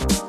you